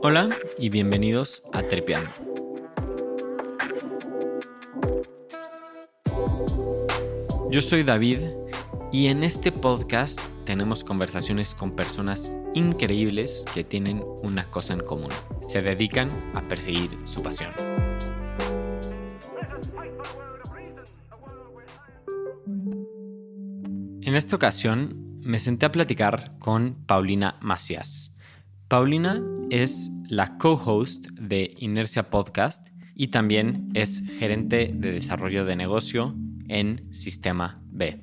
Hola y bienvenidos a Trepeando. Yo soy David y en este podcast tenemos conversaciones con personas increíbles que tienen una cosa en común. Se dedican a perseguir su pasión. En esta ocasión me senté a platicar con Paulina Macías. Paulina es la co-host de Inercia Podcast y también es gerente de desarrollo de negocio en Sistema B.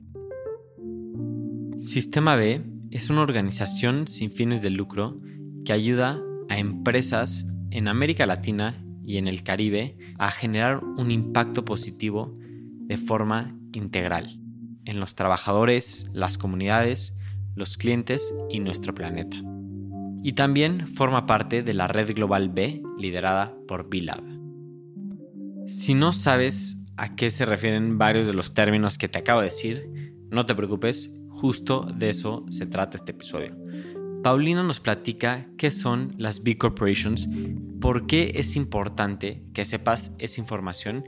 Sistema B es una organización sin fines de lucro que ayuda a empresas en América Latina y en el Caribe a generar un impacto positivo de forma integral en los trabajadores, las comunidades, los clientes y nuestro planeta. Y también forma parte de la red global B liderada por B-Lab. Si no sabes a qué se refieren varios de los términos que te acabo de decir, no te preocupes, justo de eso se trata este episodio. Paulina nos platica qué son las B Corporations, por qué es importante que sepas esa información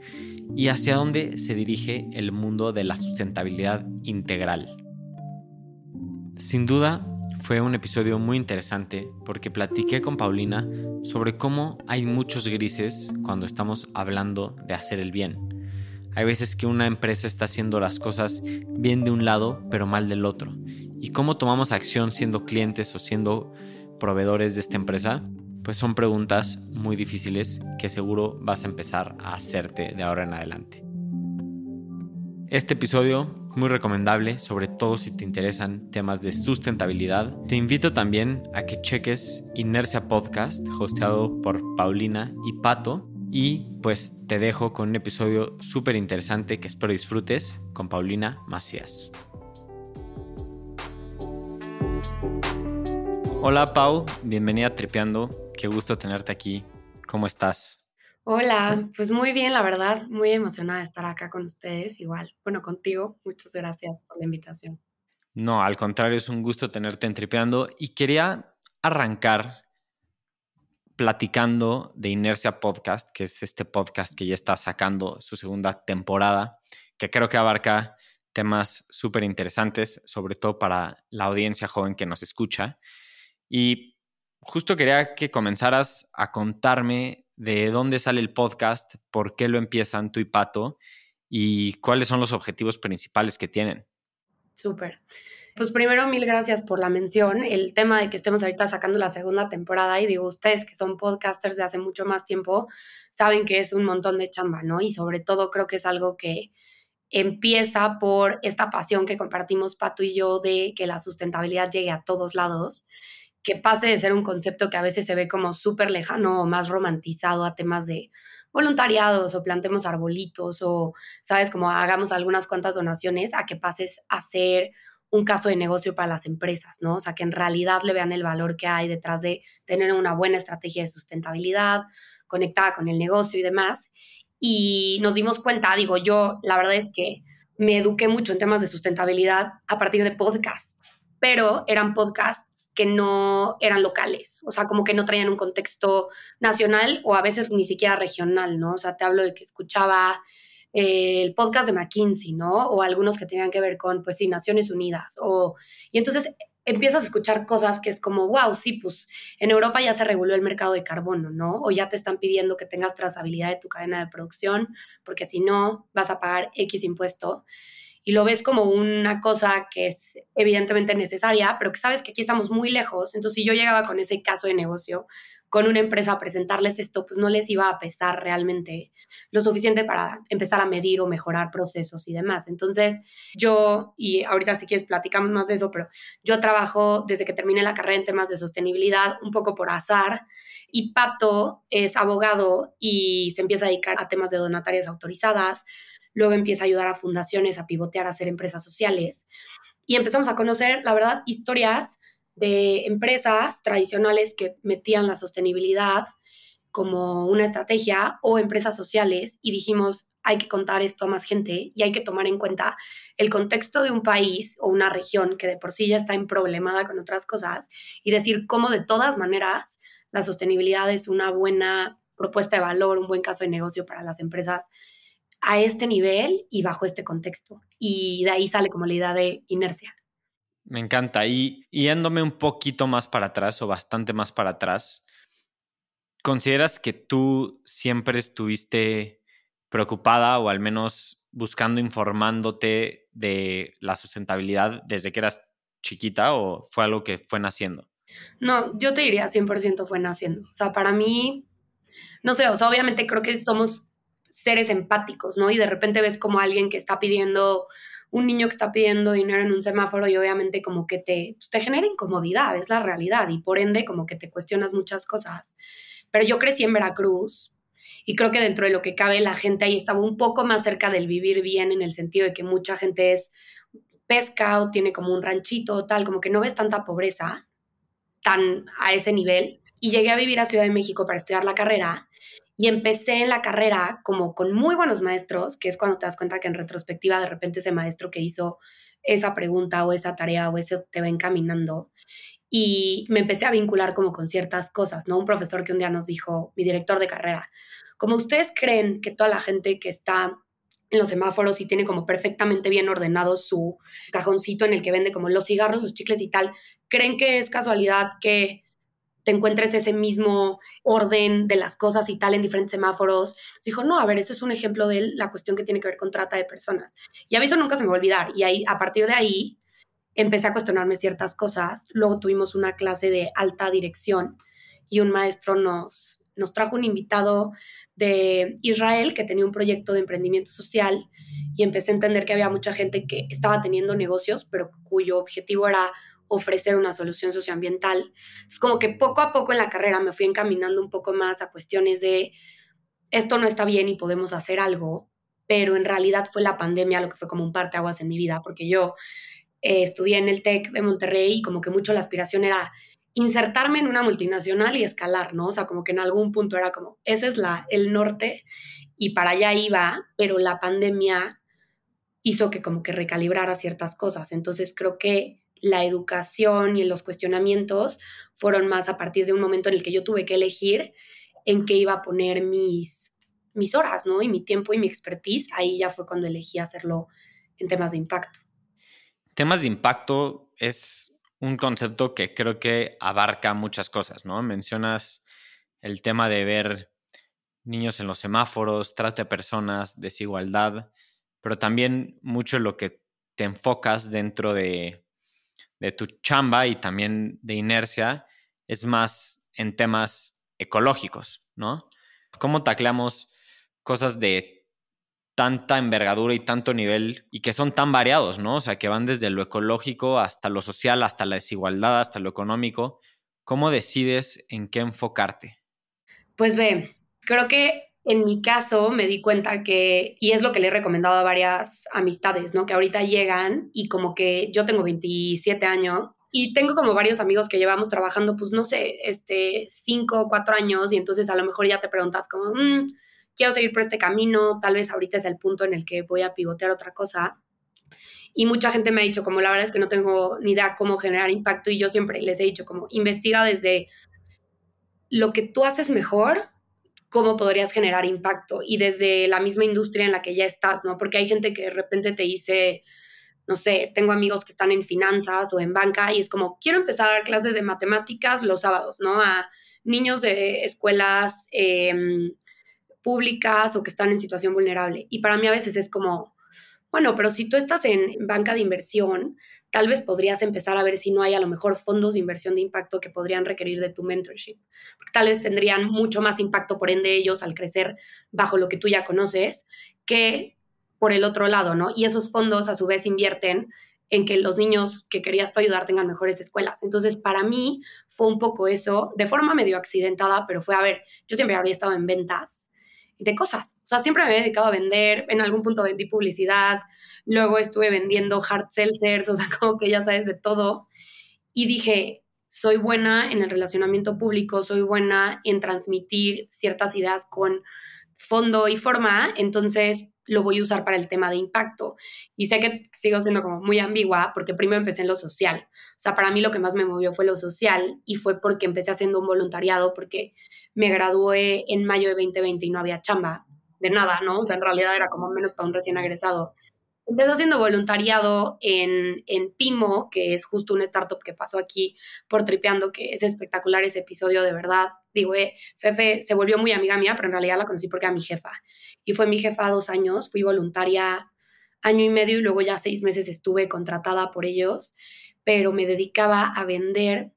y hacia dónde se dirige el mundo de la sustentabilidad integral. Sin duda, fue un episodio muy interesante porque platiqué con Paulina sobre cómo hay muchos grises cuando estamos hablando de hacer el bien. Hay veces que una empresa está haciendo las cosas bien de un lado pero mal del otro. ¿Y cómo tomamos acción siendo clientes o siendo proveedores de esta empresa? Pues son preguntas muy difíciles que seguro vas a empezar a hacerte de ahora en adelante. Este episodio muy recomendable, sobre todo si te interesan temas de sustentabilidad. Te invito también a que cheques Inercia Podcast, hosteado por Paulina y Pato. Y pues te dejo con un episodio súper interesante que espero disfrutes con Paulina Macías. Hola Pau, bienvenida a Tripeando. Qué gusto tenerte aquí. ¿Cómo estás? Hola, pues muy bien, la verdad, muy emocionada de estar acá con ustedes, igual, bueno, contigo. Muchas gracias por la invitación. No, al contrario, es un gusto tenerte en Tripeando y quería arrancar platicando de Inercia Podcast, que es este podcast que ya está sacando su segunda temporada, que creo que abarca temas súper interesantes, sobre todo para la audiencia joven que nos escucha. Y justo quería que comenzaras a contarme de dónde sale el podcast, por qué lo empiezan tú y Pato y cuáles son los objetivos principales que tienen. Súper. Pues primero, mil gracias por la mención. El tema de que estemos ahorita sacando la segunda temporada, y digo, ustedes que son podcasters de hace mucho más tiempo, saben que es un montón de chamba, ¿no? Y sobre todo creo que es algo que empieza por esta pasión que compartimos Pato y yo de que la sustentabilidad llegue a todos lados que pase de ser un concepto que a veces se ve como súper lejano o más romantizado a temas de voluntariados o plantemos arbolitos o, sabes, como hagamos algunas cuantas donaciones, a que pases a ser un caso de negocio para las empresas, ¿no? O sea, que en realidad le vean el valor que hay detrás de tener una buena estrategia de sustentabilidad conectada con el negocio y demás. Y nos dimos cuenta, digo, yo la verdad es que me eduqué mucho en temas de sustentabilidad a partir de podcasts, pero eran podcasts que no eran locales, o sea, como que no traían un contexto nacional o a veces ni siquiera regional, ¿no? O sea, te hablo de que escuchaba eh, el podcast de McKinsey, ¿no? O algunos que tenían que ver con, pues sí, Naciones Unidas, o, y entonces empiezas a escuchar cosas que es como, wow, sí, pues en Europa ya se reguló el mercado de carbono, ¿no? O ya te están pidiendo que tengas trazabilidad de tu cadena de producción, porque si no, vas a pagar X impuesto y lo ves como una cosa que es evidentemente necesaria, pero que sabes que aquí estamos muy lejos. Entonces, si yo llegaba con ese caso de negocio, con una empresa presentarles esto, pues no les iba a pesar realmente lo suficiente para empezar a medir o mejorar procesos y demás. Entonces, yo, y ahorita si quieres platicamos más de eso, pero yo trabajo desde que terminé la carrera en temas de sostenibilidad, un poco por azar, y Pato es abogado y se empieza a dedicar a temas de donatarias autorizadas luego empieza a ayudar a fundaciones a pivotear, a hacer empresas sociales. Y empezamos a conocer, la verdad, historias de empresas tradicionales que metían la sostenibilidad como una estrategia o empresas sociales y dijimos, hay que contar esto a más gente y hay que tomar en cuenta el contexto de un país o una región que de por sí ya está en problemada con otras cosas y decir cómo de todas maneras la sostenibilidad es una buena propuesta de valor, un buen caso de negocio para las empresas a este nivel y bajo este contexto. Y de ahí sale como la idea de inercia. Me encanta. Y yéndome un poquito más para atrás o bastante más para atrás, ¿consideras que tú siempre estuviste preocupada o al menos buscando informándote de la sustentabilidad desde que eras chiquita o fue algo que fue naciendo? No, yo te diría 100% fue naciendo. O sea, para mí, no sé, obviamente creo que somos seres empáticos, ¿no? Y de repente ves como alguien que está pidiendo, un niño que está pidiendo dinero en un semáforo y obviamente como que te, pues, te genera incomodidad, es la realidad, y por ende como que te cuestionas muchas cosas. Pero yo crecí en Veracruz y creo que dentro de lo que cabe la gente ahí estaba un poco más cerca del vivir bien en el sentido de que mucha gente es pesca o tiene como un ranchito o tal, como que no ves tanta pobreza tan a ese nivel. Y llegué a vivir a Ciudad de México para estudiar la carrera y empecé en la carrera como con muy buenos maestros, que es cuando te das cuenta que en retrospectiva de repente ese maestro que hizo esa pregunta o esa tarea o ese te va encaminando. Y me empecé a vincular como con ciertas cosas, ¿no? Un profesor que un día nos dijo, mi director de carrera, como ustedes creen que toda la gente que está en los semáforos y tiene como perfectamente bien ordenado su cajoncito en el que vende como los cigarros, los chicles y tal, ¿creen que es casualidad que te encuentres ese mismo orden de las cosas y tal en diferentes semáforos. Dijo, no, a ver, eso es un ejemplo de la cuestión que tiene que ver con trata de personas. Y a mí eso nunca se me va a olvidar. Y ahí, a partir de ahí, empecé a cuestionarme ciertas cosas. Luego tuvimos una clase de alta dirección y un maestro nos, nos trajo un invitado de Israel que tenía un proyecto de emprendimiento social y empecé a entender que había mucha gente que estaba teniendo negocios, pero cuyo objetivo era ofrecer una solución socioambiental. Es como que poco a poco en la carrera me fui encaminando un poco más a cuestiones de esto no está bien y podemos hacer algo, pero en realidad fue la pandemia lo que fue como un parteaguas en mi vida, porque yo eh, estudié en el TEC de Monterrey y como que mucho la aspiración era insertarme en una multinacional y escalar, ¿no? O sea, como que en algún punto era como, ese es la, el norte y para allá iba, pero la pandemia hizo que como que recalibrara ciertas cosas. Entonces creo que la educación y los cuestionamientos fueron más a partir de un momento en el que yo tuve que elegir en qué iba a poner mis, mis horas, ¿no? Y mi tiempo y mi expertise. Ahí ya fue cuando elegí hacerlo en temas de impacto. Temas de impacto es un concepto que creo que abarca muchas cosas, ¿no? Mencionas el tema de ver niños en los semáforos, trata de personas, desigualdad, pero también mucho lo que te enfocas dentro de de tu chamba y también de inercia es más en temas ecológicos, ¿no? ¿Cómo tacleamos cosas de tanta envergadura y tanto nivel y que son tan variados, ¿no? O sea, que van desde lo ecológico hasta lo social, hasta la desigualdad, hasta lo económico. ¿Cómo decides en qué enfocarte? Pues ve, creo que en mi caso me di cuenta que, y es lo que le he recomendado a varias amistades, ¿no? Que ahorita llegan y como que yo tengo 27 años y tengo como varios amigos que llevamos trabajando, pues no sé, este, 5 o 4 años y entonces a lo mejor ya te preguntas como, mm, quiero seguir por este camino, tal vez ahorita es el punto en el que voy a pivotear otra cosa. Y mucha gente me ha dicho como la verdad es que no tengo ni idea cómo generar impacto y yo siempre les he dicho como investiga desde lo que tú haces mejor cómo podrías generar impacto y desde la misma industria en la que ya estás, ¿no? Porque hay gente que de repente te dice, no sé, tengo amigos que están en finanzas o en banca y es como, quiero empezar a dar clases de matemáticas los sábados, ¿no? A niños de escuelas em, públicas o que están en situación vulnerable. Y para mí a veces es como, bueno, pero si tú estás en banca de inversión, tal vez podrías empezar a ver si no hay a lo mejor fondos de inversión de impacto que podrían requerir de tu mentorship. Porque tal vez tendrían mucho más impacto por ende ellos al crecer bajo lo que tú ya conoces que por el otro lado, ¿no? Y esos fondos a su vez invierten en que los niños que querías tú ayudar tengan mejores escuelas. Entonces, para mí fue un poco eso, de forma medio accidentada, pero fue, a ver, yo siempre habría estado en ventas de cosas. O sea, siempre me he dedicado a vender, en algún punto vendí publicidad, luego estuve vendiendo hard seltzers, o sea, como que ya sabes de todo. Y dije, soy buena en el relacionamiento público, soy buena en transmitir ciertas ideas con fondo y forma, entonces lo voy a usar para el tema de impacto. Y sé que sigo siendo como muy ambigua porque primero empecé en lo social. Sea, para mí lo que más me movió fue lo social y fue porque empecé haciendo un voluntariado porque me gradué en mayo de 2020 y no había chamba de nada, ¿no? O sea, en realidad era como menos para un recién egresado. Empecé haciendo voluntariado en, en Pimo, que es justo una startup que pasó aquí por Tripeando, que es espectacular ese episodio, de verdad. Digo, eh, Fefe se volvió muy amiga mía, pero en realidad la conocí porque era mi jefa. Y fue mi jefa dos años, fui voluntaria año y medio y luego ya seis meses estuve contratada por ellos, pero me dedicaba a vender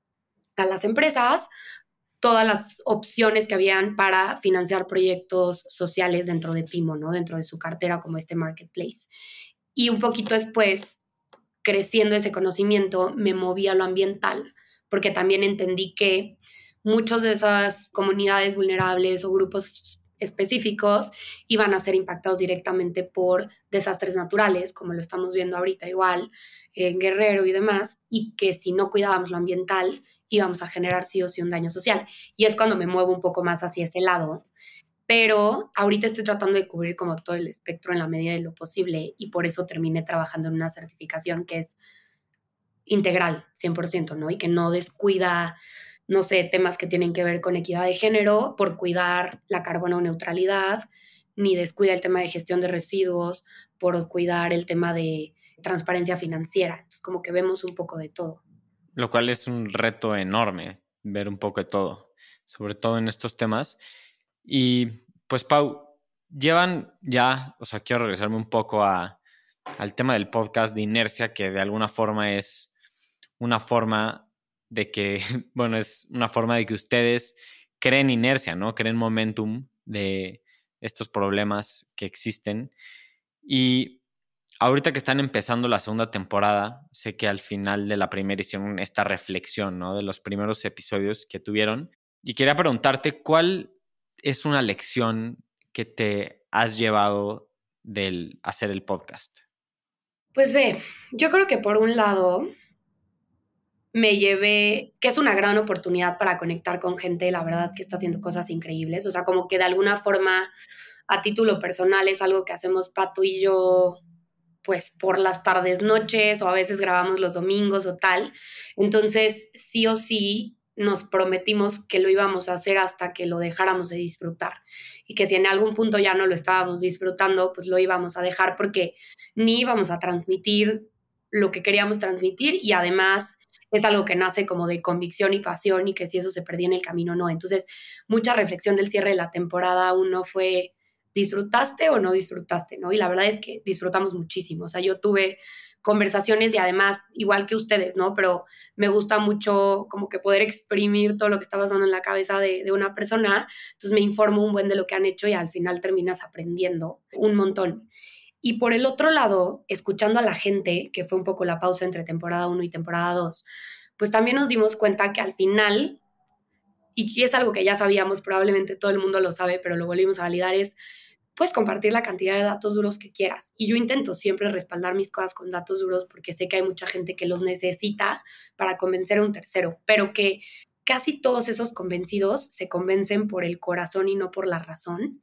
a las empresas todas las opciones que habían para financiar proyectos sociales dentro de Pimo, ¿no? Dentro de su cartera como este marketplace. Y un poquito después, creciendo ese conocimiento, me moví a lo ambiental, porque también entendí que muchas de esas comunidades vulnerables o grupos específicos iban a ser impactados directamente por desastres naturales, como lo estamos viendo ahorita igual en Guerrero y demás, y que si no cuidábamos lo ambiental íbamos a generar sí o sí un daño social. Y es cuando me muevo un poco más hacia ese lado pero ahorita estoy tratando de cubrir como todo el espectro en la medida de lo posible y por eso terminé trabajando en una certificación que es integral, 100%, ¿no? Y que no descuida, no sé, temas que tienen que ver con equidad de género por cuidar la carbono neutralidad, ni descuida el tema de gestión de residuos por cuidar el tema de transparencia financiera. Es como que vemos un poco de todo. Lo cual es un reto enorme, ver un poco de todo, sobre todo en estos temas. Y pues Pau, llevan ya, o sea, quiero regresarme un poco a, al tema del podcast de inercia, que de alguna forma es una forma de que, bueno, es una forma de que ustedes creen inercia, ¿no? Creen momentum de estos problemas que existen. Y ahorita que están empezando la segunda temporada, sé que al final de la primera hicieron esta reflexión, ¿no? De los primeros episodios que tuvieron. Y quería preguntarte, ¿cuál es una lección que te has llevado del hacer el podcast? Pues ve, yo creo que por un lado me llevé, que es una gran oportunidad para conectar con gente, la verdad que está haciendo cosas increíbles, o sea, como que de alguna forma a título personal es algo que hacemos Pato y yo pues por las tardes, noches o a veces grabamos los domingos o tal. Entonces, sí o sí, nos prometimos que lo íbamos a hacer hasta que lo dejáramos de disfrutar y que si en algún punto ya no lo estábamos disfrutando, pues lo íbamos a dejar porque ni íbamos a transmitir lo que queríamos transmitir y además es algo que nace como de convicción y pasión y que si eso se perdía en el camino no. Entonces, mucha reflexión del cierre de la temporada uno fue disfrutaste o no disfrutaste, ¿no? Y la verdad es que disfrutamos muchísimo. O sea, yo tuve conversaciones y además, igual que ustedes, ¿no? Pero me gusta mucho como que poder exprimir todo lo que está pasando en la cabeza de, de, una persona. Entonces me informo un buen de lo que han hecho y al final terminas aprendiendo un montón. Y por el otro lado, escuchando a la gente, que fue un poco la pausa entre temporada 1 y temporada 2, pues también nos dimos cuenta que al final, y es algo que ya sabíamos, probablemente todo el mundo lo sabe, pero lo volvimos a validar, es puedes compartir la cantidad de datos duros que quieras. Y yo intento siempre respaldar mis cosas con datos duros porque sé que hay mucha gente que los necesita para convencer a un tercero, pero que casi todos esos convencidos se convencen por el corazón y no por la razón.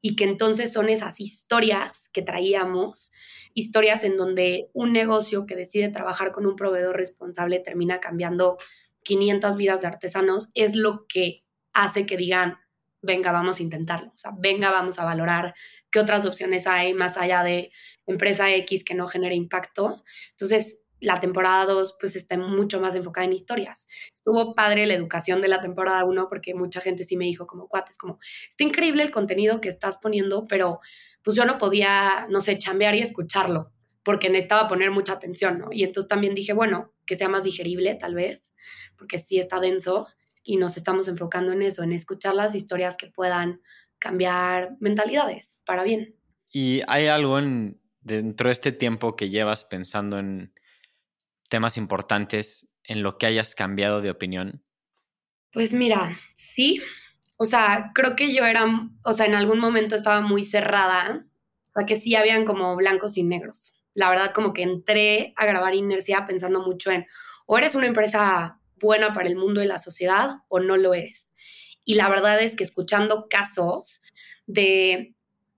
Y que entonces son esas historias que traíamos, historias en donde un negocio que decide trabajar con un proveedor responsable termina cambiando 500 vidas de artesanos, es lo que hace que digan, venga, vamos a intentarlo, o sea, venga, vamos a valorar qué otras opciones hay más allá de empresa X que no genere impacto. Entonces, la temporada 2 pues está mucho más enfocada en historias. Estuvo padre la educación de la temporada 1 porque mucha gente sí me dijo como cuates, como, está increíble el contenido que estás poniendo, pero pues yo no podía, no sé, chambear y escucharlo porque necesitaba poner mucha atención, ¿no? Y entonces también dije, bueno, que sea más digerible tal vez, porque sí está denso y nos estamos enfocando en eso, en escuchar las historias que puedan cambiar mentalidades para bien. ¿Y hay algo en, dentro de este tiempo que llevas pensando en temas importantes en lo que hayas cambiado de opinión? Pues mira, sí. O sea, creo que yo era, o sea, en algún momento estaba muy cerrada, o sea, que sí habían como blancos y negros. La verdad, como que entré a grabar Inercia pensando mucho en, o eres una empresa buena para el mundo y la sociedad o no lo eres. Y la verdad es que escuchando casos de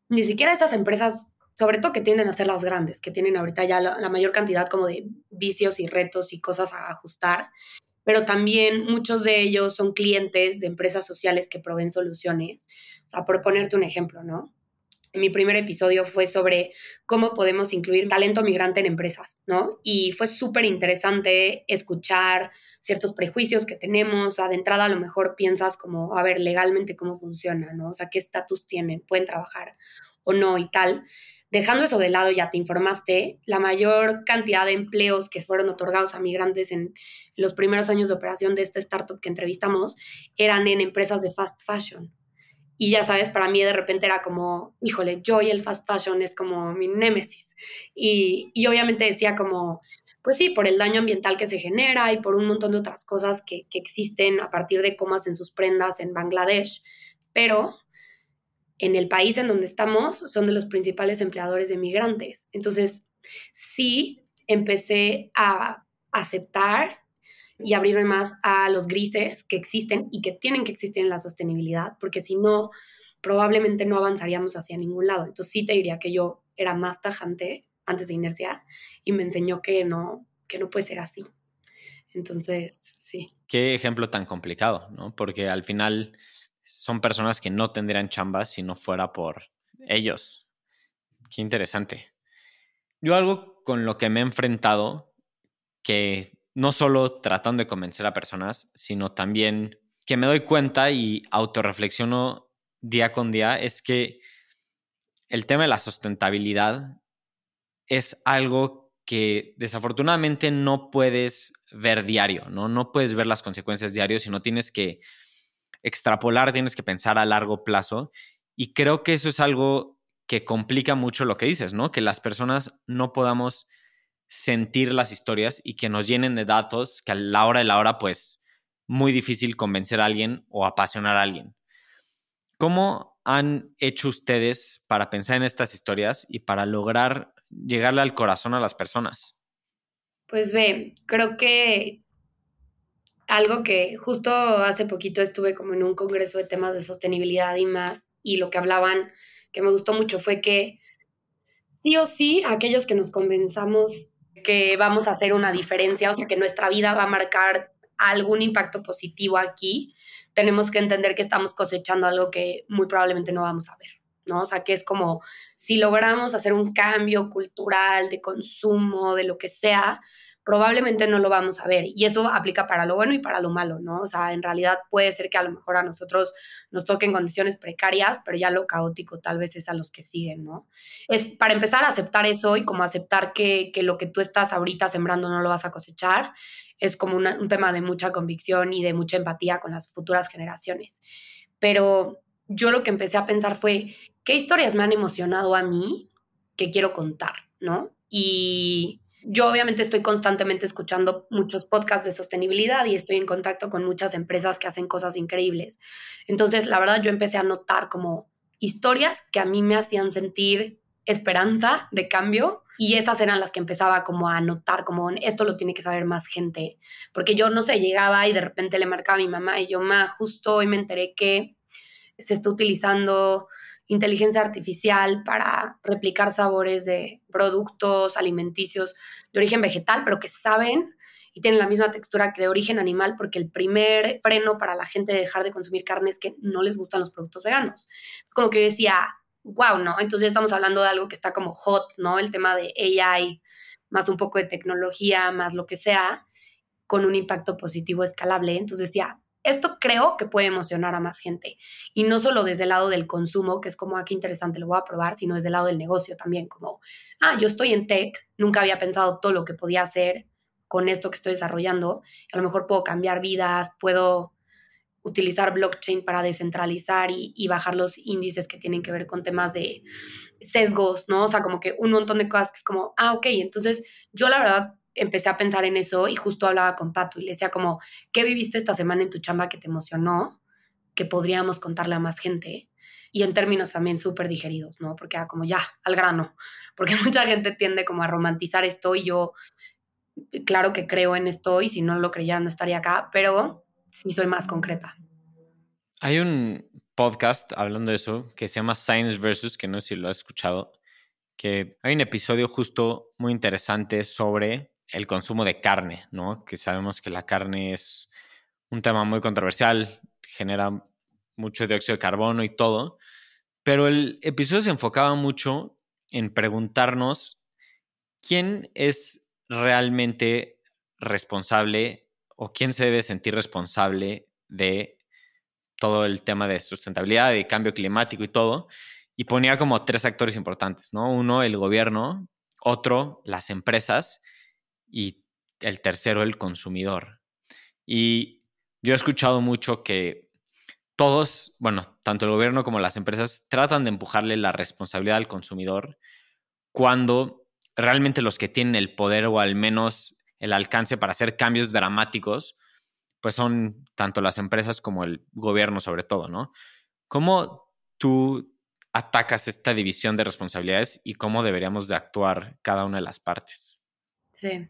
ni siquiera esas empresas sobre todo que tienden a ser las grandes, que tienen ahorita ya la, mayor cantidad como de vicios y retos y cosas a ajustar, pero también muchos de ellos son clientes de empresas sociales que proveen soluciones. O sea, por ponerte un ejemplo, ¿no? Mi primer episodio fue sobre cómo podemos incluir talento migrante en empresas, ¿no? Y fue súper interesante escuchar ciertos prejuicios que tenemos. O de entrada a lo mejor piensas como, a ver, legalmente cómo funciona, ¿no? O sea, qué estatus tienen, pueden trabajar o no y tal. Dejando eso de lado, ya te informaste, la mayor cantidad de empleos que fueron otorgados a migrantes en los primeros años de operación de esta startup que entrevistamos eran en empresas de fast fashion. Y ya sabes, para mí de repente era como, híjole, yo y el fast fashion es como mi némesis. Y, y obviamente decía como, pues sí, por el daño ambiental que se genera y por un montón de otras cosas que, que existen a partir de cómo hacen sus prendas en Bangladesh. Pero en el país en donde estamos son de los principales empleadores de migrantes. Entonces, sí, empecé a aceptar y abrirme más a los grises que existen y que tienen que existir en la sostenibilidad, porque si no, probablemente no avanzaríamos hacia ningún lado. Entonces sí te diría que yo era más tajante antes de inercia y me enseñó que no, que no puede ser así. Entonces, sí. Qué ejemplo tan complicado, ¿no? Porque al final son personas que no tendrían chambas si no fuera por ellos. Qué interesante. Yo algo con lo que me he enfrentado, que no solo tratando de convencer a personas, sino también que me doy cuenta y autorreflexiono día con día, es que el tema de la sustentabilidad es algo que desafortunadamente no puedes ver diario, ¿no? No puedes ver las consecuencias diario, sino tienes que extrapolar, tienes que pensar a largo plazo. Y creo que eso es algo que complica mucho lo que dices, ¿no? Que las personas no podamos sentir las historias y que nos llenen de datos que a la hora de la hora, pues, muy difícil convencer a alguien o apasionar a alguien. ¿Cómo han hecho ustedes para pensar en estas historias y para lograr llegarle al corazón a las personas? Pues ve, creo que algo que justo hace poquito estuve como en un congreso de temas de sostenibilidad y más, y lo que hablaban, que me gustó mucho, fue que sí o sí, aquellos que nos convenzamos que vamos a hacer una diferencia, o sea, que nuestra vida va a marcar algún impacto positivo aquí, tenemos que entender que estamos cosechando algo que muy probablemente no vamos a ver, ¿no? O sea, que es como si logramos hacer un cambio cultural de consumo, de lo que sea, probablemente no lo vamos a ver. Y eso aplica para lo bueno y para lo malo, ¿no? O sea, en realidad puede ser que a lo mejor a nosotros nos toquen condiciones precarias, pero ya lo caótico tal vez es a los que siguen, ¿no? Es para empezar a aceptar eso y como aceptar que, lo que tú estás ahorita sembrando no lo vas a cosechar, es como un tema de mucha convicción y de mucha empatía con las futuras generaciones. Pero yo lo que empecé a pensar fue, ¿qué historias me han emocionado a mí que quiero contar, ¿no? Y yo obviamente estoy constantemente escuchando muchos podcasts de sostenibilidad y estoy en contacto con muchas empresas que hacen cosas increíbles. Entonces, la verdad, yo empecé a notar como historias que a mí me hacían sentir esperanza de cambio y esas eran las que empezaba como a notar como esto lo tiene que saber más gente, porque yo no sé, llegaba y de repente le marcaba a mi mamá y yo, ma, justo hoy me enteré que se está utilizando inteligencia artificial para replicar sabores de productos alimenticios de origen vegetal, pero que saben y tienen la misma textura que de origen animal, porque el primer freno para la gente de dejar de consumir carne es que no les gustan los productos veganos. Es como que yo decía, wow, ¿no? Entonces ya estamos hablando de algo que está como hot, ¿no? El tema de AI, más un poco de tecnología, más lo que sea, con un impacto positivo escalable. Entonces decía, esto creo que puede emocionar a más gente. Y no solo desde el lado del consumo, que es como, ah, qué interesante, lo voy a probar, sino desde el lado del negocio también, como, ah, yo estoy en tech, nunca había pensado todo lo que podía hacer con esto que estoy desarrollando. A lo mejor puedo cambiar vidas, puedo utilizar blockchain para descentralizar y, y, bajar los índices que tienen que ver con temas de sesgos, ¿no? O sea, como que un montón de cosas que es como, ah, ok, entonces yo la verdad empecé a pensar en eso y justo hablaba con Pato y le decía como, ¿qué viviste esta semana en tu chamba que te emocionó? Que podríamos contarle a más gente. Y en términos también súper digeridos, ¿no? Porque era como ya, al grano. Porque mucha gente tiende como a romantizar esto y yo, claro que creo en esto y si no lo creyera no estaría acá, pero sí soy más concreta. Hay un podcast hablando de eso que se llama Science Versus, que no sé si lo has escuchado, que hay un episodio justo muy interesante sobre el consumo de carne, ¿no? Que sabemos que la carne es un tema muy controversial, genera mucho dióxido de carbono y todo, pero el episodio se enfocaba mucho en preguntarnos quién es realmente responsable o quién se debe sentir responsable de todo el tema de sustentabilidad, de cambio climático y todo. Y ponía como tres actores importantes, ¿no? Uno, el gobierno, otro, las empresas y el tercero, el consumidor. Y yo he escuchado mucho que todos, bueno, tanto el gobierno como las empresas tratan de empujarle la responsabilidad al consumidor cuando realmente los que tienen el poder o al menos el alcance para hacer cambios dramáticos, pues son tanto las empresas como el gobierno sobre todo, ¿no? ¿Cómo tú atacas esta división de responsabilidades y cómo deberíamos de actuar cada una de las partes? Sí,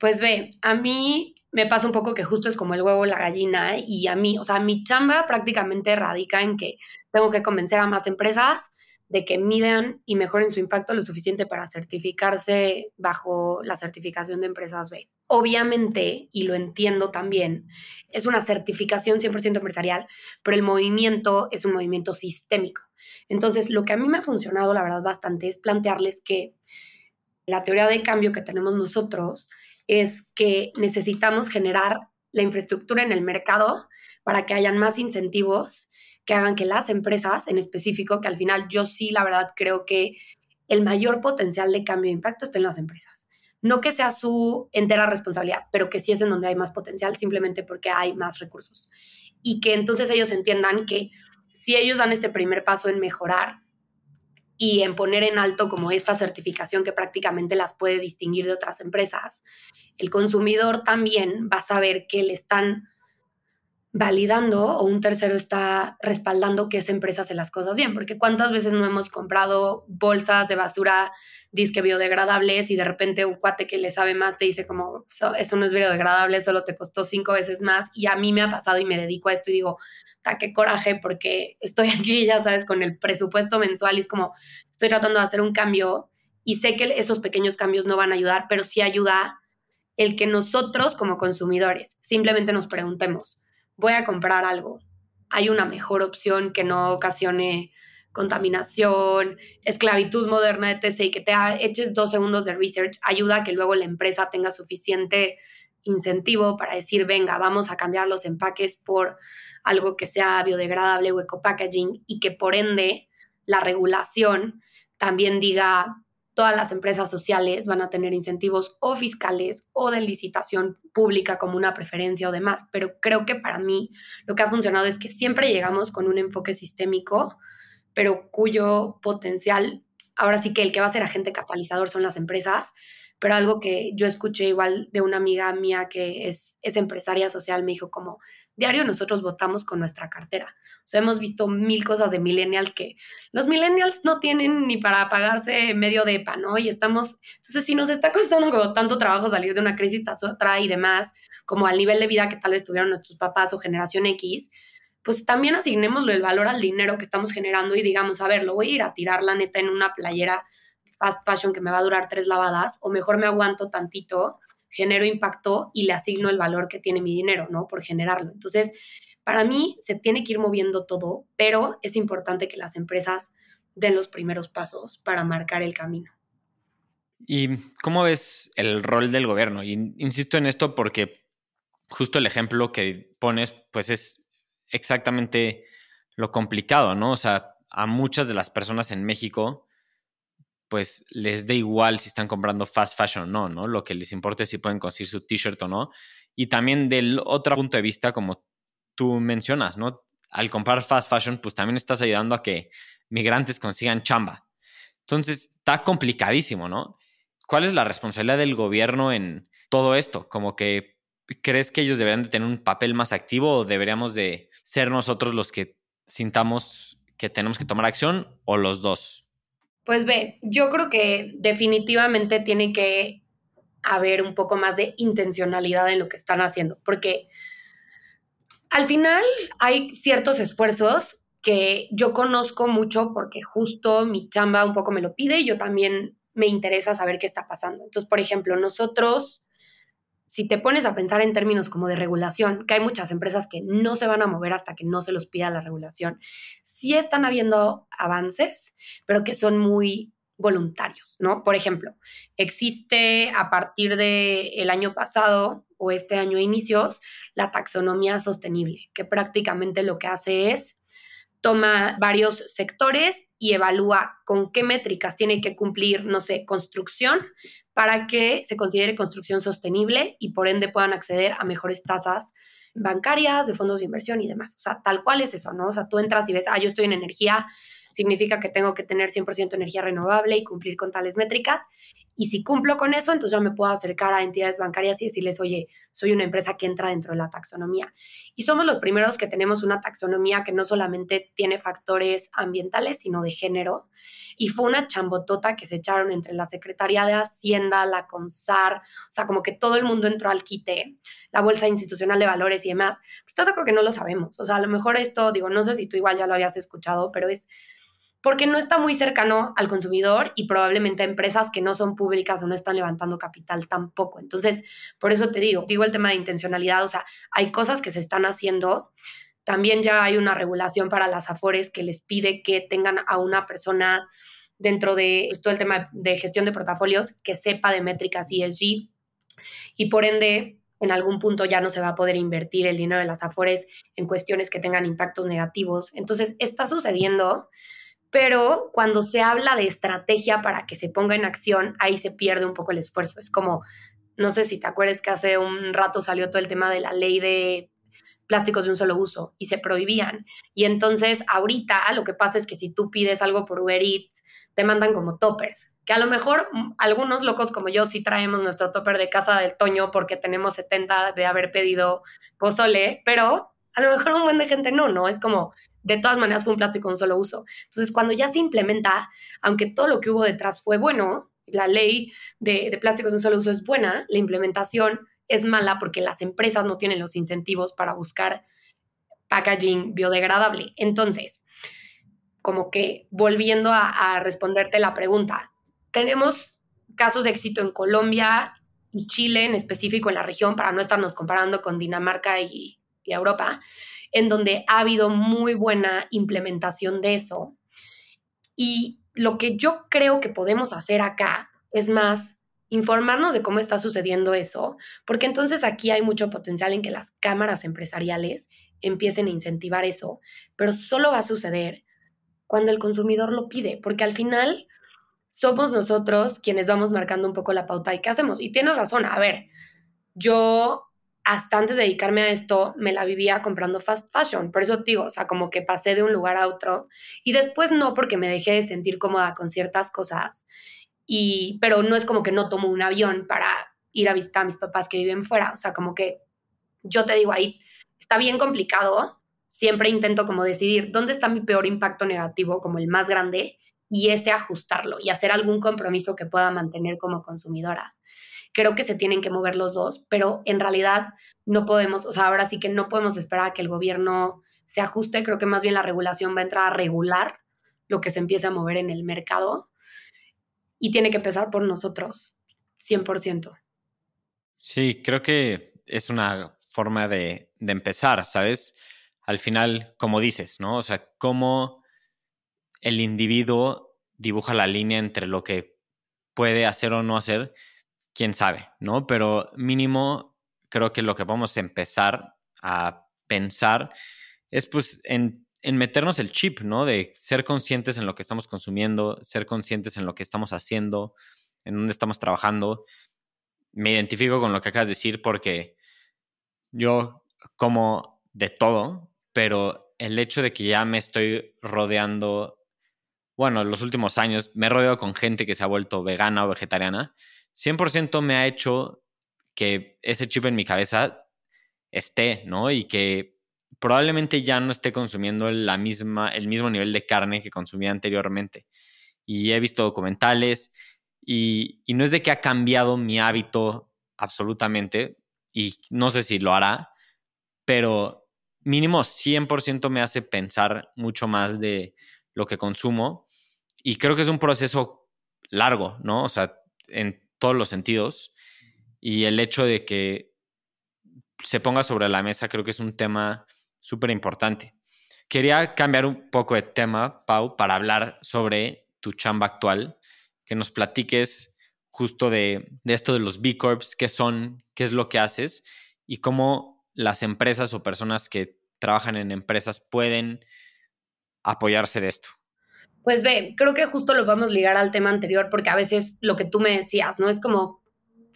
pues ve, a mí me pasa un poco que justo es como el huevo la gallina y a mí, o sea, mi chamba prácticamente radica en que tengo que convencer a más empresas de que midan y mejoren su impacto lo suficiente para certificarse bajo la certificación de empresas B. Obviamente, y lo entiendo también, es una certificación 100% empresarial, pero el movimiento es un movimiento sistémico. Entonces, lo que a mí me ha funcionado, la verdad, bastante es plantearles que la teoría de cambio que tenemos nosotros es que necesitamos generar la infraestructura en el mercado para que hayan más incentivos que hagan que las empresas en específico, que al final yo sí, la verdad, creo que el mayor potencial de cambio de impacto está en las empresas. No que sea su entera responsabilidad, pero que sí es en donde hay más potencial, simplemente porque hay más recursos. Y que entonces ellos entiendan que si ellos dan este primer paso en mejorar y en poner en alto como esta certificación que prácticamente las puede distinguir de otras empresas, el consumidor también va a saber que le están validando o un tercero está respaldando que esa empresa hace las cosas bien, porque cuántas veces no hemos comprado bolsas de basura disque biodegradables y de repente un cuate que le sabe más te dice como, eso no es biodegradable, solo te costó cinco veces más y a mí me ha pasado y me dedico a esto y digo, ta, qué coraje porque estoy aquí, ya sabes, con el presupuesto mensual y es como, estoy tratando de hacer un cambio y sé que esos pequeños cambios no van a ayudar, pero sí ayuda el que nosotros como consumidores simplemente nos preguntemos, voy a comprar algo, hay una mejor opción que no ocasione contaminación, esclavitud moderna, etc. Y que te eches dos segundos de research ayuda a que luego la empresa tenga suficiente incentivo para decir, venga, vamos a cambiar los empaques por algo que sea biodegradable o eco-packaging y que por ende la regulación también diga, todas las empresas sociales van a tener incentivos o fiscales o de licitación pública como una preferencia o demás, pero creo que para mí lo que ha funcionado es que siempre llegamos con un enfoque sistémico, pero cuyo potencial, ahora sí que el que va a ser agente catalizador son las empresas, pero algo que yo escuché igual de una amiga mía que es, es empresaria social, me dijo como, diario nosotros votamos con nuestra cartera. O sea, hemos visto mil cosas de millennials que los millennials no tienen ni para pagarse medio de EPA, ¿no? Y estamos, entonces si nos está costando como tanto trabajo salir de una crisis tras otra y demás, como al nivel de vida que tal vez tuvieron nuestros papás o generación X, pues también asignémoslo el valor al dinero que estamos generando y digamos, a ver, lo voy a ir a tirar la neta en una playera fast fashion que me va a durar tres lavadas, o mejor me aguanto tantito, genero impacto y le asigno el valor que tiene mi dinero, ¿no? Por generarlo. Entonces, para mí se tiene que ir moviendo todo, pero es importante que las empresas den los primeros pasos para marcar el camino. ¿Y cómo ves el rol del gobierno? Y insisto en esto porque justo el ejemplo que pones, pues es exactamente lo complicado, ¿no? O sea, a muchas de las personas en México pues les da igual si están comprando fast fashion o no, ¿no? Lo que les importa es si pueden conseguir su t-shirt o no. Y también del otro punto de vista, como tú mencionas, ¿no? Al comprar fast fashion, pues también estás ayudando a que migrantes consigan chamba. Entonces, está complicadísimo, ¿no? ¿Cuál es la responsabilidad del gobierno en todo esto? Como que, ¿crees que ellos deberían de tener un papel más activo o deberíamos de ser nosotros los que sintamos que tenemos que tomar acción o los dos? Pues ve, yo creo que definitivamente tiene que haber un poco más de intencionalidad en lo que están haciendo, porque al final hay ciertos esfuerzos que yo conozco mucho porque justo mi chamba un poco me lo pide y yo también me interesa saber qué está pasando. Entonces, por ejemplo, nosotros, si te pones a pensar en términos como de regulación, que hay muchas empresas que no se van a mover hasta que no se los pida la regulación, sí están habiendo avances, pero que son muy voluntarios, ¿no? Por ejemplo, existe a partir del el año pasado este año inicios la taxonomía sostenible, que prácticamente lo que hace es toma varios sectores y evalúa con qué métricas tiene que cumplir, no sé, construcción para que se considere construcción sostenible y por ende puedan acceder a mejores tasas bancarias, de fondos de inversión y demás. O sea, tal cual es eso, ¿no? O sea, tú entras y ves, ah, yo estoy en energía, significa que tengo que tener 100% energía renovable y cumplir con tales métricas. Y si cumplo con eso, entonces ya me puedo acercar a entidades bancarias y decirles, oye, soy una empresa que entra dentro de la taxonomía. Y somos los primeros que tenemos una taxonomía que no solamente tiene factores ambientales, sino de género. Y fue una chambotota que se echaron entre la Secretaría de Hacienda, la CONSAR, o sea, como que todo el mundo entró al quite, la Bolsa Institucional de Valores y demás. Pero estás de que no lo sabemos. O sea, a lo mejor esto, digo, no sé si tú igual ya lo habías escuchado, pero es porque no está muy cercano al consumidor y probablemente empresas que no son públicas o no están levantando capital tampoco. Entonces, por eso te digo, digo el tema de intencionalidad, o sea, hay cosas que se están haciendo. También ya hay una regulación para las afores que les pide que tengan a una persona dentro de todo el tema de gestión de portafolios que sepa de métricas ESG y por ende en algún punto ya no se va a poder invertir el dinero de las afores en cuestiones que tengan impactos negativos. Entonces, está sucediendo, pero cuando se habla de estrategia para que se ponga en acción, ahí se pierde un poco el esfuerzo. Es como, no sé si te acuerdas que hace un rato salió todo el tema de la ley de plásticos de un solo uso y se prohibían. Y entonces ahorita lo que pasa es que si tú pides algo por Uber Eats, te mandan como toppers, que a lo mejor mm, algunos locos como yo sí traemos nuestro topper de casa del Toño porque tenemos 70 de haber pedido pozole, pero a lo mejor un buen de gente no, ¿no? Es como, de todas maneras fue un plástico un solo uso. Entonces, cuando ya se implementa, aunque todo lo que hubo detrás fue bueno, la ley de, de plásticos de un solo uso es buena, la implementación es mala porque las empresas no tienen los incentivos para buscar packaging biodegradable. Entonces, como que volviendo a, a responderte la pregunta, tenemos casos de éxito en Colombia y Chile en específico en la región, para no estarnos comparando con Dinamarca y, y Europa, en donde ha habido muy buena implementación de eso. Y lo que yo creo que podemos hacer acá es más informarnos de cómo está sucediendo eso, porque entonces aquí hay mucho potencial en que las cámaras empresariales empiecen a incentivar eso, pero solo va a suceder cuando el consumidor lo pide, porque al final somos nosotros quienes vamos marcando un poco la pauta y qué hacemos. Y tienes razón, a ver, yo hasta antes de dedicarme a esto, me la vivía comprando fast fashion. Por eso digo, o sea, como que pasé de un lugar a otro. Y después no, porque me dejé de sentir cómoda con ciertas cosas. Y, pero no es como que no tomo un avión para ir a visitar a mis papás que viven fuera. O sea, como que yo te digo ahí, está bien complicado. Siempre intento como decidir dónde está mi peor impacto negativo, como el más grande, y ese ajustarlo y hacer algún compromiso que pueda mantener como consumidora creo que se tienen que mover los dos, pero en realidad no podemos, o sea, ahora sí que no podemos esperar a que el gobierno se ajuste, creo que más bien la regulación va a entrar a regular lo que se empiece a mover en el mercado y tiene que empezar por nosotros, 100%. Sí, creo que es una forma de, de empezar, ¿sabes? Al final, como dices, ¿no? O sea, cómo el individuo dibuja la línea entre lo que puede hacer o no hacer quién sabe, ¿no? Pero mínimo creo que lo que vamos a empezar a pensar es pues en, meternos el chip, ¿no? De ser conscientes en lo que estamos consumiendo, ser conscientes en lo que estamos haciendo, en dónde estamos trabajando. Me identifico con lo que acabas de decir porque yo como de todo, pero el hecho de que ya me estoy rodeando, bueno, en los últimos años me he rodeado con gente que se ha vuelto vegana o vegetariana 100% me ha hecho que ese chip en mi cabeza esté, ¿no? Y que probablemente ya no esté consumiendo la misma, el mismo nivel de carne que consumía anteriormente. Y he visto documentales y, y no es de que ha cambiado mi hábito absolutamente y no sé si lo hará, pero mínimo 100% me hace pensar mucho más de lo que consumo y creo que es un proceso largo, ¿no? O sea, en todos los sentidos. Y el hecho de que se ponga sobre la mesa creo que es un tema súper importante. Quería cambiar un poco de tema, Pau, para hablar sobre tu chamba actual, que nos platiques justo de, de esto de los B Corps, qué son, qué es lo que haces y cómo las empresas o personas que trabajan en empresas pueden apoyarse de esto. Pues ve, creo que justo lo vamos a ligar al tema anterior porque a veces lo que tú me decías, ¿no? Es como,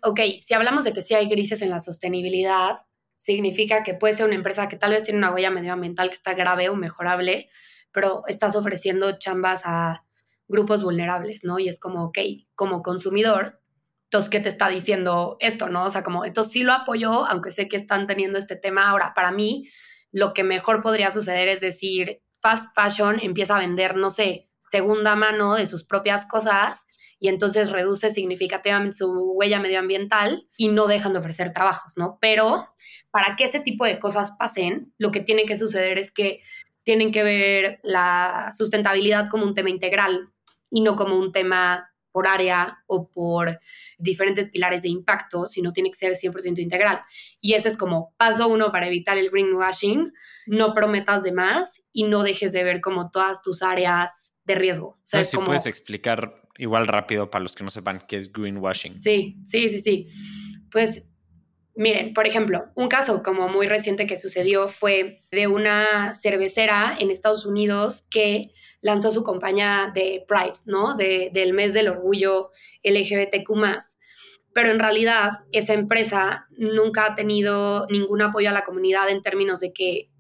ok, si hablamos de que sí hay grises en la sostenibilidad, significa que puede ser una empresa que tal vez tiene una huella medioambiental que está grave o mejorable, pero estás ofreciendo chambas a grupos vulnerables, ¿no? Y es como, ok, como consumidor, ¿qué te está diciendo esto, no? O sea, como, entonces sí lo apoyo, aunque sé que están teniendo este tema. Ahora, para mí, lo que mejor podría suceder es decir, fast fashion empieza a vender, no sé, segunda mano de sus propias cosas y entonces reduce significativamente su huella medioambiental y no dejan de ofrecer trabajos, ¿no? Pero para que ese tipo de cosas pasen, lo que tiene que suceder es que tienen que ver la sustentabilidad como un tema integral y no como un tema por área o por diferentes pilares de impacto, sino tiene que ser 100% integral. Y ese es como paso uno para evitar el greenwashing, no prometas de más y no dejes de ver como todas tus áreas de riesgo. O sea, si puedes explicar igual rápido para los que no sepan qué es greenwashing. Sí, sí, sí, sí. Pues miren, por ejemplo, un caso como muy reciente que sucedió fue de una cervecera en Estados Unidos que lanzó su campaña de Pride, ¿no? De, del mes del orgullo LGBTQ pero en realidad esa empresa nunca ha tenido ningún apoyo a la comunidad en términos de que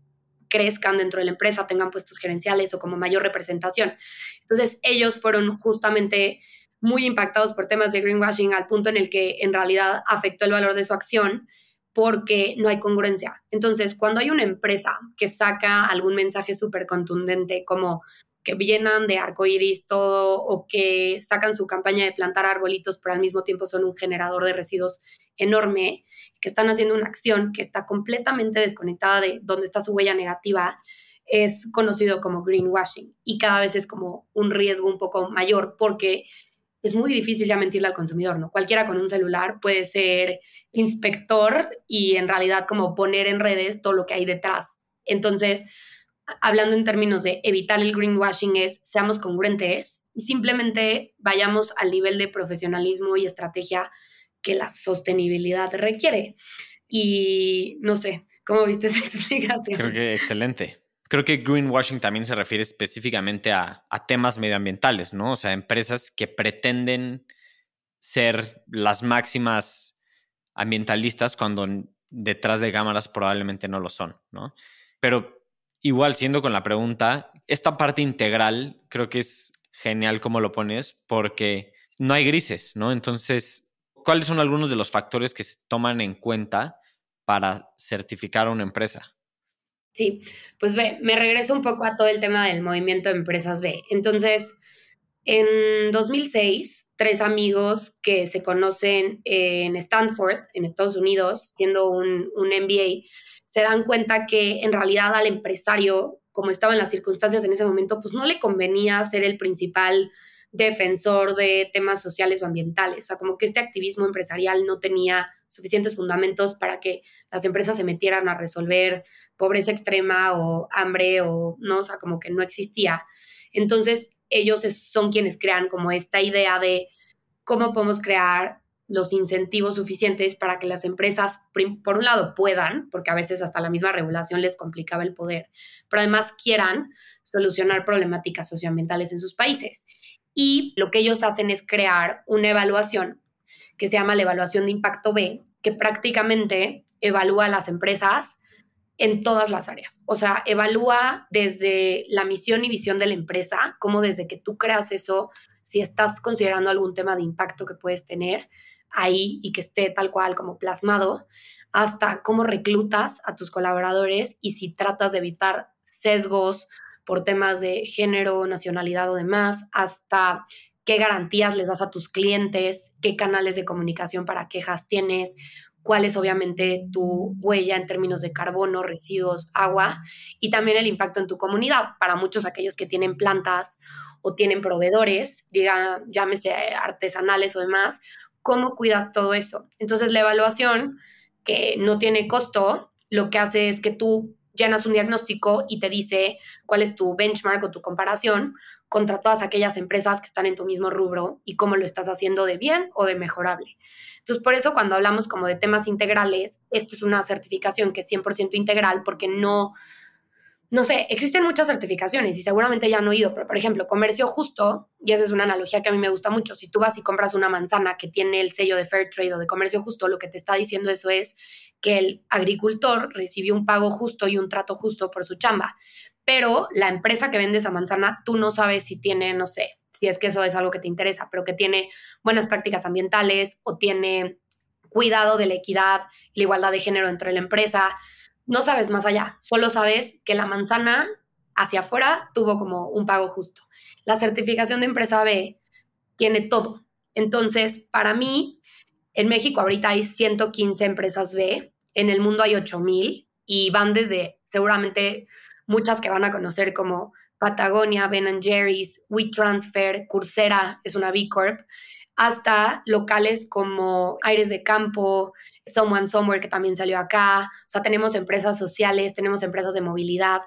crezcan dentro de la empresa, tengan puestos gerenciales o como mayor representación. Entonces, ellos fueron justamente muy impactados por temas de greenwashing al punto en el que en realidad afectó el valor de su acción porque no hay congruencia. Entonces, cuando hay una empresa que saca algún mensaje súper contundente como que llenan de arcoiris todo o que sacan su campaña de plantar arbolitos, pero al mismo tiempo son un generador de residuos enorme, que están haciendo una acción que está completamente desconectada de dónde está su huella negativa, es conocido como greenwashing y cada vez es como un riesgo un poco mayor porque es muy difícil ya mentirle al consumidor, ¿no? Cualquiera con un celular puede ser inspector y en realidad como poner en redes todo lo que hay detrás. Entonces, hablando en términos de evitar el greenwashing es seamos congruentes y simplemente vayamos al nivel de profesionalismo y estrategia que la sostenibilidad requiere. Y no sé, ¿cómo viste esa explicación? Creo que excelente. Creo que greenwashing también se refiere específicamente a, a temas medioambientales, ¿no? O sea, empresas que pretenden ser las máximas ambientalistas cuando detrás de cámaras probablemente no lo son, ¿no? Pero igual siendo con la pregunta, esta parte integral creo que es genial como lo pones porque no hay grises, ¿no? Entonces, ¿cuáles son algunos de los factores que se toman en cuenta para certificar a una empresa? Sí, pues ve, me regreso un poco a todo el tema del movimiento de empresas B. Entonces, en 2006, tres amigos que se conocen en Stanford, en Estados Unidos, siendo un, un MBA, se dan cuenta que en realidad al empresario, como estaban las circunstancias en ese momento, pues no le convenía ser el principal defensor de temas sociales o ambientales. O sea, como que este activismo empresarial no tenía suficientes fundamentos para que las empresas se metieran a resolver pobreza extrema o hambre o no, o sea, como que no existía. Entonces, ellos son quienes crean como esta idea de cómo podemos crear los incentivos suficientes para que las empresas, por un lado, puedan, porque a veces hasta la misma regulación les complicaba el poder, pero además quieran solucionar problemáticas socioambientales en sus países y lo que ellos hacen es crear una evaluación que se llama la evaluación de impacto B, que prácticamente evalúa a las empresas en todas las áreas. O sea, evalúa desde la misión y visión de la empresa, como desde que tú creas eso, si estás considerando algún tema de impacto que puedes tener ahí y que esté tal cual como plasmado, hasta cómo reclutas a tus colaboradores y si tratas de evitar sesgos por temas de género, nacionalidad o demás, hasta qué garantías les das a tus clientes, qué canales de comunicación para quejas tienes, cuál es obviamente tu huella en términos de carbono, residuos, agua y también el impacto en tu comunidad. Para muchos aquellos que tienen plantas o tienen proveedores, diga, llámese artesanales o demás, ¿cómo cuidas todo eso? Entonces la evaluación, que no tiene costo, lo que hace es que tú llenas un diagnóstico y te dice cuál es tu benchmark o tu comparación contra todas aquellas empresas que están en tu mismo rubro y cómo lo estás haciendo de bien o de mejorable. Entonces, por eso cuando hablamos como de temas integrales, esto es una certificación que es 100% integral porque no, no sé, existen muchas certificaciones y seguramente ya han oído, pero por ejemplo, comercio justo, y esa es una analogía que a mí me gusta mucho, si tú vas y compras una manzana que tiene el sello de Fair Trade o de comercio justo, lo que te está diciendo eso es que el agricultor recibió un pago justo y un trato justo por su chamba, pero la empresa que vende esa manzana, tú no sabes si tiene, no sé, si es que eso es algo que te interesa, pero que tiene buenas prácticas ambientales o tiene cuidado de la equidad y la igualdad de género entre la empresa no sabes más allá, solo sabes que la manzana hacia afuera tuvo como un pago justo. La certificación de empresa B tiene todo. Entonces, para mí, en México ahorita hay 115 empresas B, en el mundo hay 8000 y van desde seguramente muchas que van a conocer como Patagonia, Ben Jerry's, WeTransfer, Coursera es una B Corp, hasta locales como Aires de Campo, Someone Somewhere, que también salió acá. O sea, tenemos empresas sociales, tenemos empresas de movilidad.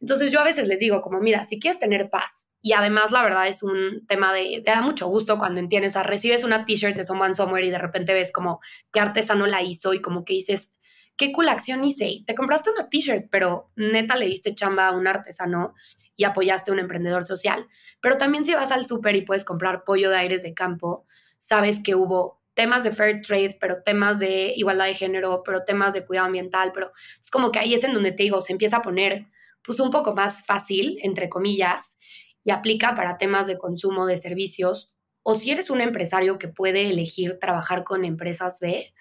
Entonces yo a veces les digo como, mira, si quieres tener paz, y además la verdad es un tema de, te da mucho gusto cuando entiendes, o sea, recibes una t-shirt de Someone Somewhere y de repente ves como qué artesano la hizo y como que dices, qué cool acción hice. Te compraste una t-shirt, pero neta le diste chamba a un artesano y apoyaste a un emprendedor social. Pero también si vas al súper y puedes comprar pollo de aires de campo, sabes que hubo temas de fair trade, pero temas de igualdad de género, pero temas de cuidado ambiental, pero es como que ahí es en donde te digo, se empieza a poner pues un poco más fácil, entre comillas, y aplica para temas de consumo de servicios. O si eres un empresario que puede elegir trabajar con empresas B,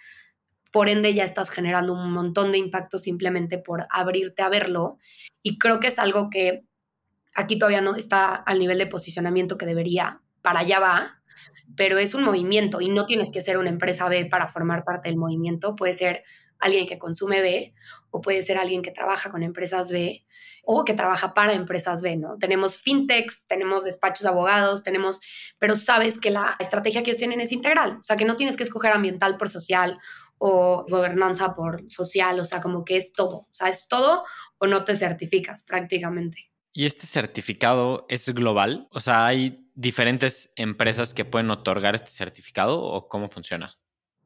por ende ya estás generando un montón de impacto simplemente por abrirte a verlo. Y creo que es algo que Aquí todavía no está al nivel de posicionamiento que debería, para allá va, pero es un movimiento y no tienes que ser una empresa B para formar parte del movimiento. Puede ser alguien que consume B o puede ser alguien que trabaja con empresas B o que trabaja para empresas B, ¿no? Tenemos fintechs, tenemos despachos de abogados, tenemos, pero sabes que la estrategia que ellos tienen es integral, o sea, que no tienes que escoger ambiental por social o gobernanza por social, o sea, como que es todo, o sea, es todo o no te certificas prácticamente. ¿Y este certificado es global? O sea, ¿hay diferentes empresas que pueden otorgar este certificado o cómo funciona?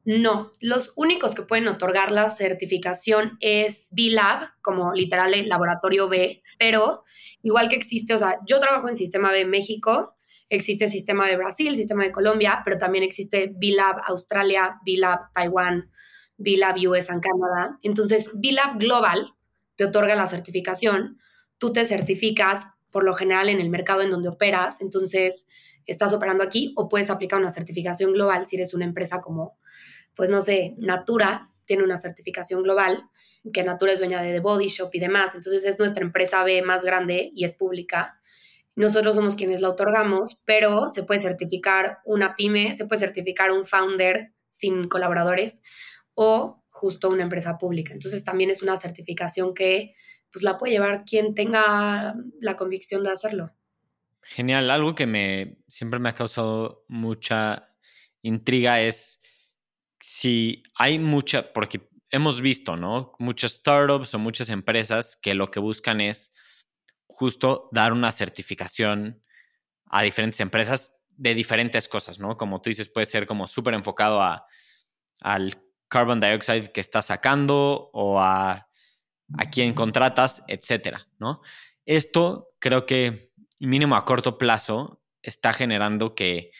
No, los únicos que pueden otorgar la certificación es B-Lab, como literal el laboratorio B, pero igual que existe, o sea, yo trabajo en Sistema B México, existe Sistema de Brasil, Sistema de Colombia, pero también existe B-Lab Australia, B-Lab Taiwán, B-Lab US en Canadá. Entonces, B-Lab Global te otorga la certificación, tú te certificas por lo general en el mercado en donde operas, entonces estás operando aquí o puedes aplicar una certificación global si eres una empresa como, pues no sé, Natura tiene una certificación global, que Natura es dueña de The Body Shop y demás, entonces es nuestra empresa B más grande y es pública. Nosotros somos quienes la otorgamos, pero se puede certificar una pyme, se puede certificar un founder sin colaboradores o justo una empresa pública. Entonces también es una certificación que pues la puede llevar quien tenga la convicción de hacerlo. Genial, algo que me siempre me ha causado mucha intriga es si hay mucha, porque hemos visto, ¿no? Muchas startups o muchas empresas que lo que buscan es justo dar una certificación a diferentes empresas de diferentes cosas, ¿no? Como tú dices, puede ser como súper enfocado a, al carbon dioxide que está sacando o a a quién contratas, etcétera, ¿no? Esto creo que mínimo a corto plazo está generando que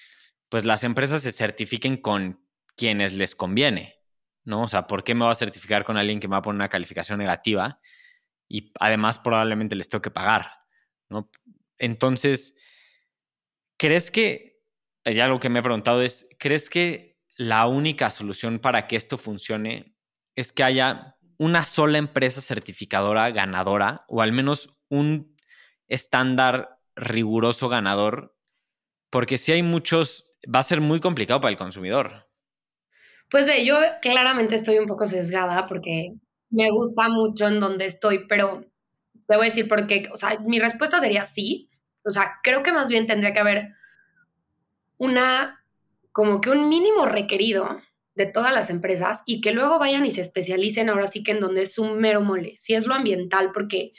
pues las empresas se certifiquen con quienes les conviene, ¿no? O sea, ¿por qué me voy a certificar con alguien que me va a poner una calificación negativa? Y además probablemente les tengo que pagar, ¿no? Entonces, ¿crees que, ya algo que me he preguntado es, ¿crees que la única solución para que esto funcione es que haya una sola empresa certificadora ganadora o al menos un estándar riguroso ganador, porque si hay muchos, va a ser muy complicado para el consumidor. Pues ve, yo claramente estoy un poco sesgada porque me gusta mucho en donde estoy, pero te voy a decir por qué. O sea, mi respuesta sería sí. O sea, creo que más bien tendría que haber una, como que un mínimo requerido de todas las empresas y que luego vayan y se especialicen ahora sí que en donde es un mero mole. Si es lo ambiental, porque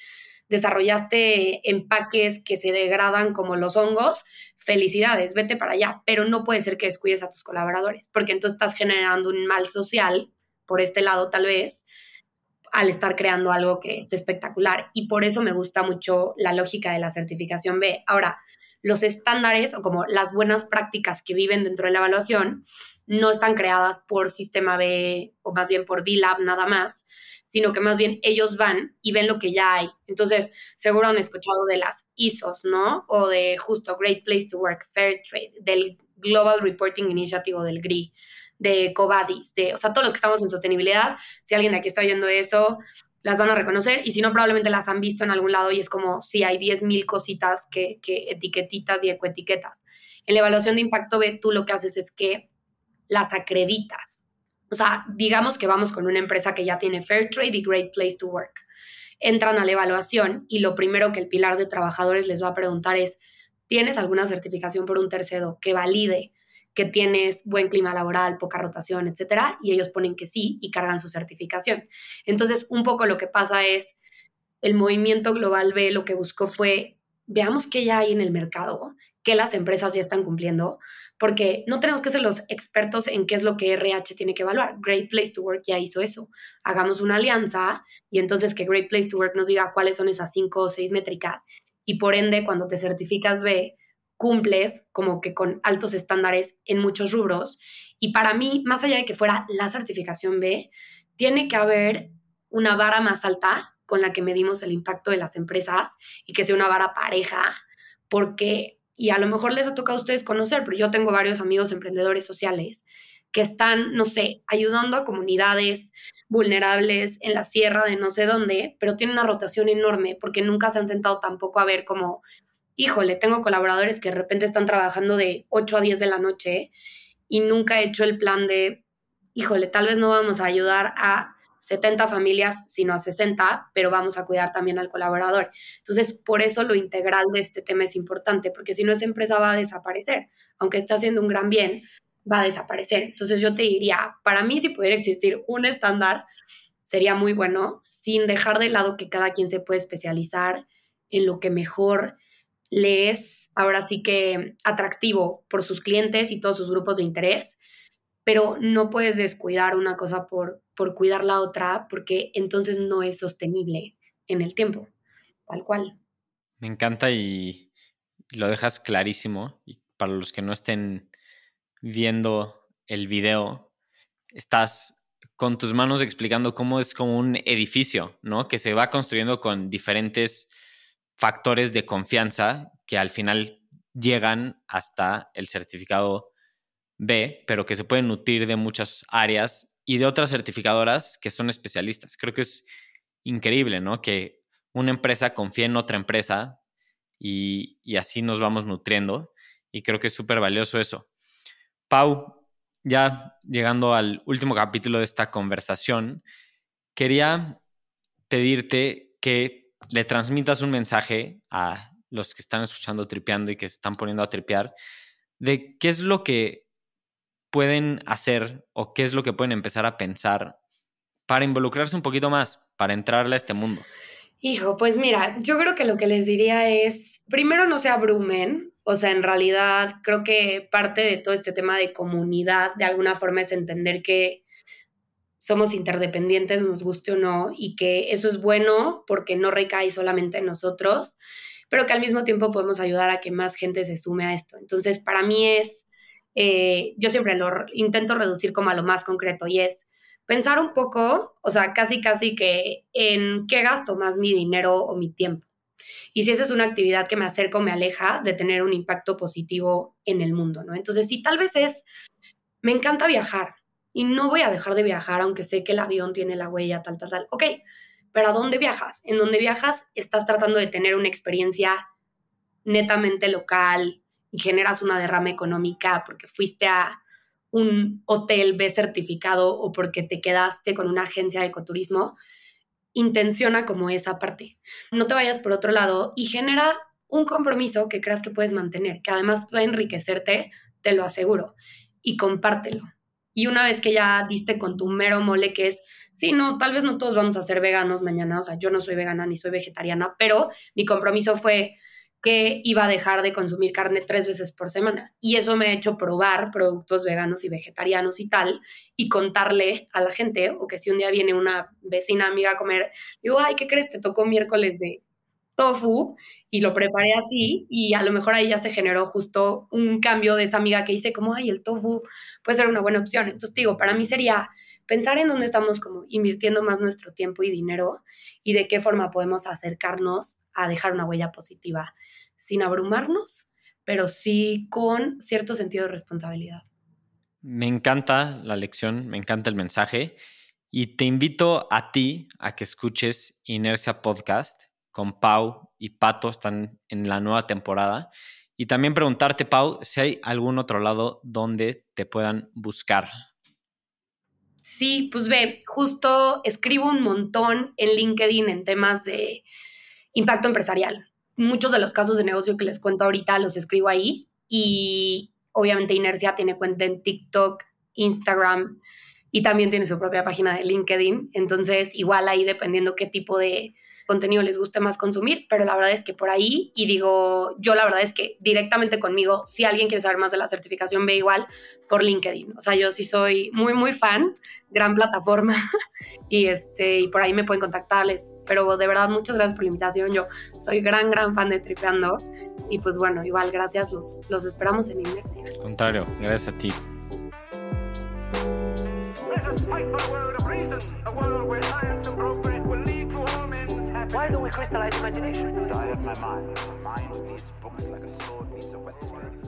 desarrollaste empaques que se degradan como los hongos, felicidades, vete para allá, pero no puede ser que descuides a tus colaboradores, porque entonces estás generando un mal social por este lado tal vez al estar creando algo que esté espectacular. Y por eso me gusta mucho la lógica de la certificación B. Ahora, los estándares o como las buenas prácticas que viven dentro de la evaluación no están creadas por Sistema B o más bien por B-Lab nada más, sino que más bien ellos van y ven lo que ya hay. Entonces, seguro han escuchado de las ISOs, ¿no? O de justo Great Place to Work, Fair Trade, del Global Reporting Initiative o del GRI, de Covadis, de, o sea, todos los que estamos en sostenibilidad, si alguien de aquí está oyendo eso, las van a reconocer y si no, probablemente las han visto en algún lado y es como si hay 10.000 cositas que, que etiquetitas y ecoetiquetas. En la evaluación de impacto B, tú lo que haces es que las acreditas o sea, digamos que vamos con una empresa que ya tiene Fair Trade y Great Place to Work. Entran a la evaluación y lo primero que el pilar de trabajadores les va a preguntar es, ¿tienes alguna certificación por un tercero que valide que tienes buen clima laboral, poca rotación, etcétera? Y ellos ponen que sí y cargan su certificación. Entonces, un poco lo que pasa es, el movimiento global B lo que buscó fue, veamos qué ya hay en el mercado, qué las empresas ya están cumpliendo, porque no tenemos que ser los expertos en qué es lo que RH tiene que evaluar. Great Place to Work ya hizo eso. Hagamos una alianza y entonces que Great Place to Work nos diga cuáles son esas cinco o seis métricas y por ende cuando te certificas B, cumples como que con altos estándares en muchos rubros. Y para mí, más allá de que fuera la certificación B, tiene que haber una vara más alta con la que medimos el impacto de las empresas y que sea una vara pareja, porque y a lo mejor les ha tocado a ustedes conocer, pero yo tengo varios amigos emprendedores sociales que están, no sé, ayudando a comunidades vulnerables en la sierra de no sé dónde, pero tienen una rotación enorme porque nunca se han sentado tampoco a ver como, híjole, tengo colaboradores que de repente están trabajando de 8 a 10 de la noche y nunca he hecho el plan de, híjole, tal vez no vamos a ayudar a 70 familias, sino a 60, pero vamos a cuidar también al colaborador. Entonces, por eso lo integral de este tema es importante, porque si no, esa empresa va a desaparecer. Aunque esté haciendo un gran bien, va a desaparecer. Entonces, yo te diría, para mí, si pudiera existir un estándar, sería muy bueno, sin dejar de lado que cada quien se puede especializar en lo que mejor le es, ahora sí que atractivo por sus clientes y todos sus grupos de interés pero no puedes descuidar una cosa por, por cuidar la otra porque entonces no es sostenible en el tiempo, tal cual. Me encanta y lo dejas clarísimo. Y para los que no estén viendo el video, estás con tus manos explicando cómo es como un edificio, ¿no? Que se va construyendo con diferentes factores de confianza que al final llegan hasta el certificado B, pero que se pueden nutrir de muchas áreas y de otras certificadoras que son especialistas. Creo que es increíble, ¿no? Que una empresa confíe en otra empresa y, así nos vamos nutriendo y creo que es súper valioso eso. Pau, ya llegando al último capítulo de esta conversación, quería pedirte que le transmitas un mensaje a los que están escuchando tripeando y que se están poniendo a tripear de qué es lo que pueden hacer o qué es lo que pueden empezar a pensar para involucrarse un poquito más, para entrarle a este mundo? Hijo, pues mira, yo creo que lo que les diría es, primero no se abrumen, o sea, en realidad creo que parte de todo este tema de comunidad, de alguna forma, es entender que somos interdependientes, nos guste o no, y que eso es bueno porque no recae solamente en nosotros, pero que al mismo tiempo podemos ayudar a que más gente se sume a esto. Entonces, para mí es eh, yo siempre lo intento reducir como a lo más concreto y es pensar un poco, o sea, casi casi que en qué gasto más mi dinero o mi tiempo. Y si esa es una actividad que me acerca o me aleja de tener un impacto positivo en el mundo, ¿no? Entonces, si tal vez es, me encanta viajar y no voy a dejar de viajar aunque sé que el avión tiene la huella tal, tal, tal. Ok, pero ¿a dónde viajas? En donde viajas estás tratando de tener una experiencia netamente local, y generas una derrama económica porque fuiste a un hotel B certificado o porque te quedaste con una agencia de ecoturismo, intenciona como esa parte. No te vayas por otro lado y genera un compromiso que creas que puedes mantener, que además puede enriquecerte, te lo aseguro, y compártelo. Y una vez que ya diste con tu mero mole, que es, sí, no, tal vez no todos vamos a ser veganos mañana, o sea, yo no soy vegana ni soy vegetariana, pero mi compromiso fue que iba a dejar de consumir carne tres veces por semana. Y eso me ha hecho probar productos veganos y vegetarianos y tal, y contarle a la gente, o que si un día viene una vecina amiga a comer, digo, ay, ¿qué crees? Te tocó miércoles de tofu y lo preparé así y a lo mejor ahí ya se generó justo un cambio de esa amiga que dice como, ay, el tofu puede ser una buena opción. Entonces digo, para mí sería pensar en dónde estamos como invirtiendo más nuestro tiempo y dinero y de qué forma podemos acercarnos a dejar una huella positiva sin abrumarnos, pero sí con cierto sentido de responsabilidad. Me encanta la lección, me encanta el mensaje y te invito a ti a que escuches Inercia Podcast con Pau y Pato, están en la nueva temporada. Y también preguntarte, Pau, si hay algún otro lado donde te puedan buscar. Sí, pues ve, justo escribo un montón en LinkedIn en temas de impacto empresarial. Muchos de los casos de negocio que les cuento ahorita los escribo ahí y obviamente Inercia tiene cuenta en TikTok, Instagram y también tiene su propia página de LinkedIn. Entonces, igual ahí dependiendo qué tipo de contenido les guste más consumir, pero la verdad es que por ahí, y digo, yo la verdad es que directamente conmigo, si alguien quiere saber más de la certificación, ve igual por LinkedIn. O sea, yo sí soy muy, muy fan, gran plataforma, y, este, y por ahí me pueden contactarles. Pero de verdad, muchas gracias por la invitación. Yo soy gran, gran fan de Tripeando. Y pues bueno, igual, gracias, los, los esperamos en Inercia. Al contrario, gracias a ti. Why don't we crystallize imagination? I have my mind. My mind needs books like a sword needs a whetstone.